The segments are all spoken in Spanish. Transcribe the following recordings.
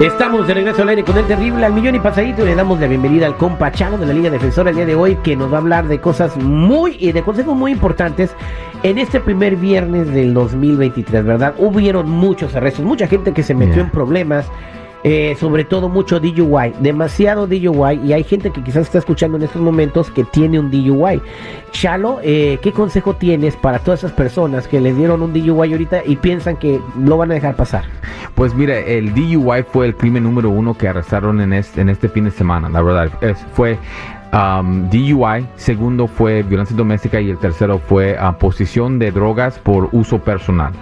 Estamos de regreso al aire con el terrible al millón y pasadito y le damos la bienvenida al compa Chalo de la Liga Defensora el día de hoy que nos va a hablar de cosas muy y de consejos muy importantes en este primer viernes del 2023, ¿verdad? Hubieron muchos arrestos, mucha gente que se metió Yeah. en problemas, eh, sobre todo mucho DUI, demasiado DUI y hay gente que quizás está escuchando en estos momentos que tiene un DUI. Chalo, eh, ¿qué consejo tienes para todas esas personas que les dieron un DUI ahorita y piensan que lo van a dejar pasar? Pues mira, el DUI fue el crimen número uno que arrestaron en este, en este fin de semana, la verdad. Fue um, DUI, segundo fue violencia doméstica y el tercero fue ah, posesión de drogas por uso personal.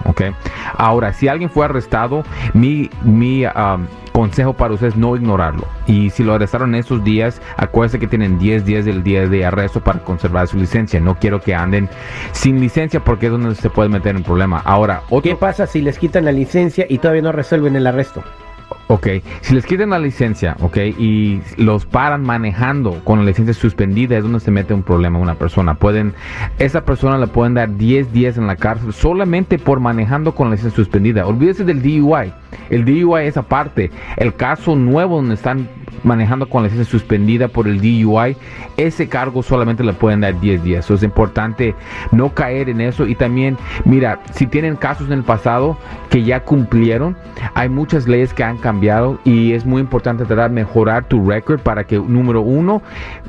Ahora, si alguien fue arrestado, mi, mi um, consejo para ustedes es no ignorarlo. Y si lo arrestaron en esos días, acuérdense que tienen 10 días del día de arresto para conservar su licencia. No quiero que anden sin licencia porque es donde se puede meter en problema. Ahora, otro ¿Qué pasa si les quitan la licencia y todavía no resuelven el arresto? Ok, si les quitan la licencia, ok, y los paran manejando con la licencia suspendida, es donde se mete un problema una persona. Pueden, esa persona le pueden dar 10 días en la cárcel solamente por manejando con la licencia suspendida. Olvídese del DUI. El DUI es aparte. El caso nuevo donde están manejando con la licencia suspendida por el DUI, ese cargo solamente le pueden dar 10 días. Eso es importante no caer en eso. Y también, mira, si tienen casos en el pasado que ya cumplieron, hay muchas leyes que han cambiado y es muy importante tratar de mejorar tu récord para que, número uno,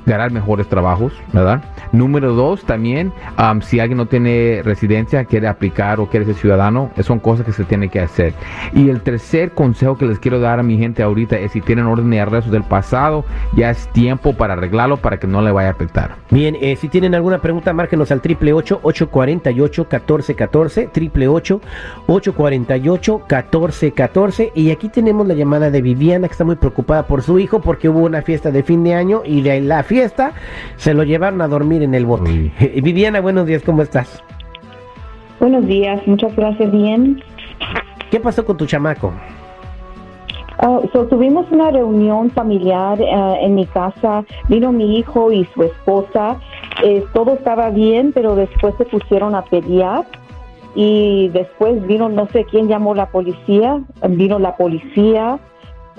ganar mejores trabajos, ¿verdad? Número dos, también, um, si alguien no tiene residencia, quiere aplicar o quiere ser ciudadano, eh, son cosas que se tiene que hacer. Y el tercer consejo que les quiero dar a mi gente ahorita es si tienen orden de arresto del pasado, ya es tiempo para arreglarlo para que no le vaya a afectar. Bien, eh, si tienen alguna pregunta, márquenos al 888-848-1414, 888-848-1414. Y aquí tenemos la llamada de Viviana, que está muy preocupada por su hijo porque hubo una fiesta de fin de año y de la fiesta se lo llevaron a dormir en el bote. Uy. Viviana, buenos días, ¿cómo estás? Buenos días, muchas gracias, bien. ¿Qué pasó con tu chamaco? Ah, so, tuvimos una reunión familiar ah, en mi casa, vino mi hijo y su esposa, Eh, todo estaba bien, pero después se pusieron a pelear. Y después vino, no sé quién llamó la policía, vino la policía,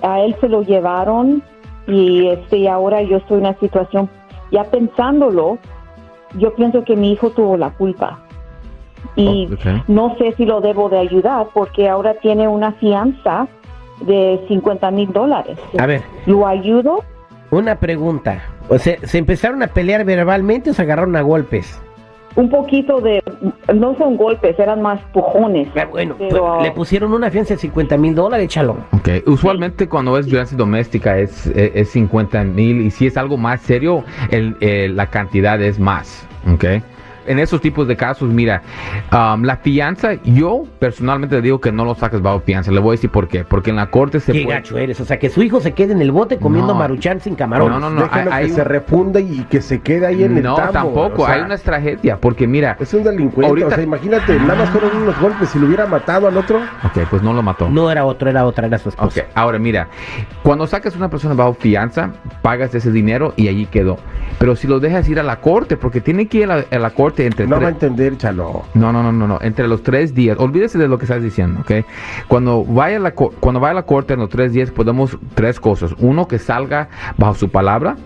a él se lo llevaron. Y este ahora yo estoy en una situación, ya pensándolo, yo pienso que mi hijo tuvo la culpa. Y Oh, no sé si lo debo de ayudar porque ahora tiene una fianza de 50 mil dólares. A ver, ¿Lo ayudo? una pregunta. O sea, ¿se empezaron a pelear verbalmente o se agarraron a golpes? Un poquito de, no son golpes, eran más pujones. Ah, Bueno, Pero- pues, le pusieron una fianza de 50 mil dólares, échalo. Ok, usualmente cuando es violencia doméstica es, es, es 50 mil y si es algo más serio, el, el- la cantidad es más. Ok. En esos tipos de casos, mira, um, la fianza, yo personalmente le digo que no lo saques bajo fianza. Le voy a decir por qué. Porque en la corte se Qué puede. gacho eres. O sea, que su hijo se quede en el bote comiendo No. maruchan sin camarón. No, no, no. Déjalo hay- que hay se un- refunda y que se quede ahí en el No, tambo, tampoco. o sea, hay una tragedia. Porque mira, Es un delincuente, Ahorita- o sea, imagínate, nada más fueron unos golpes, si lo hubiera matado al otro, ok, pues no lo mató. No era otro, era otra, era su esposa. Ok, ahora mira, cuando sacas a una persona bajo fianza, pagas ese dinero y allí quedó. Pero si lo dejas ir a la corte, porque tiene que ir a la, a la corte entre no va a entender, chalo. No, no, no, no, no. Entre los tres días. Olvídese de lo que estás diciendo, ¿ok? Cuando vaya a la, cuando vaya a la corte en los tres días, podemos tres cosas. Uno, que salga bajo su palabra.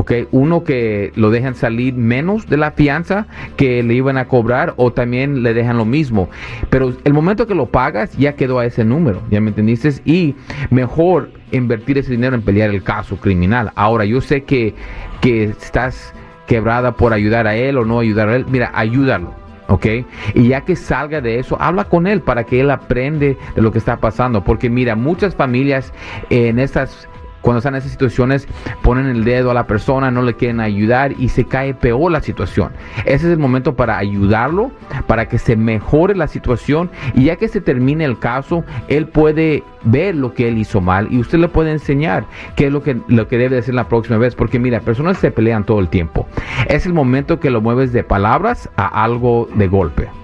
¿Ok? Uno que lo dejan salir menos de la fianza que le iban a cobrar o también le dejan lo mismo. Pero el momento que lo pagas ya quedó a ese número, ¿ya me entendiste? Y mejor invertir ese dinero en pelear el caso criminal. Ahora, yo sé que, que estás quebrada por ayudar a él o no ayudar a él. Mira, ayúdalo. ¿ok? Y ya que salga de eso, habla con él para que él aprende de lo que está pasando. Porque mira, muchas familias en estas cuando están en esas situaciones, ponen el dedo a la persona, no le quieren ayudar y se cae peor la situación. Ese es el momento para ayudarlo, para que se mejore la situación y ya que se termine el caso, él puede ver lo que él hizo mal y usted le puede enseñar qué es lo que, lo que debe hacer la próxima vez. Porque mira, personas se pelean todo el tiempo. Es el momento que lo mueves de palabras a algo de golpe.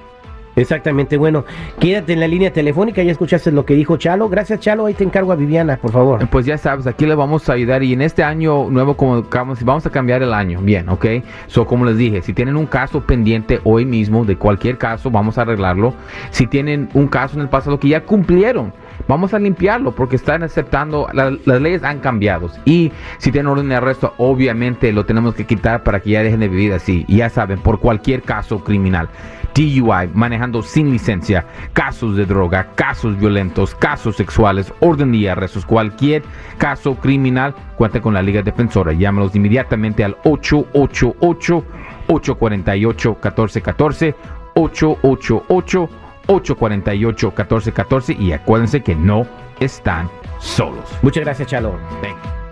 Exactamente, bueno, quédate en la línea telefónica, ya escuchaste lo que dijo Chalo. Gracias, Chalo, ahí te encargo a Viviana, por favor. Pues ya sabes, aquí le vamos a ayudar y en este año nuevo como vamos a cambiar el año, bien, ¿ok? So, como les dije, si tienen un caso pendiente hoy mismo, de cualquier caso, vamos a arreglarlo. Si tienen un caso en el pasado que ya cumplieron, vamos a limpiarlo porque están aceptando, la- las leyes han cambiado. Y si tienen orden de arresto, obviamente lo tenemos que quitar para que ya dejen de vivir así. Y ya saben, por cualquier caso criminal. DUI, manejando sin licencia, casos de droga, casos violentos, casos sexuales, orden de arrestos, cualquier caso criminal, cuente con la Liga Defensora. Llámalos inmediatamente al 888-848-1414, 888-848-1414 y acuérdense que no están solos. Muchas gracias, Chalo. Thank you.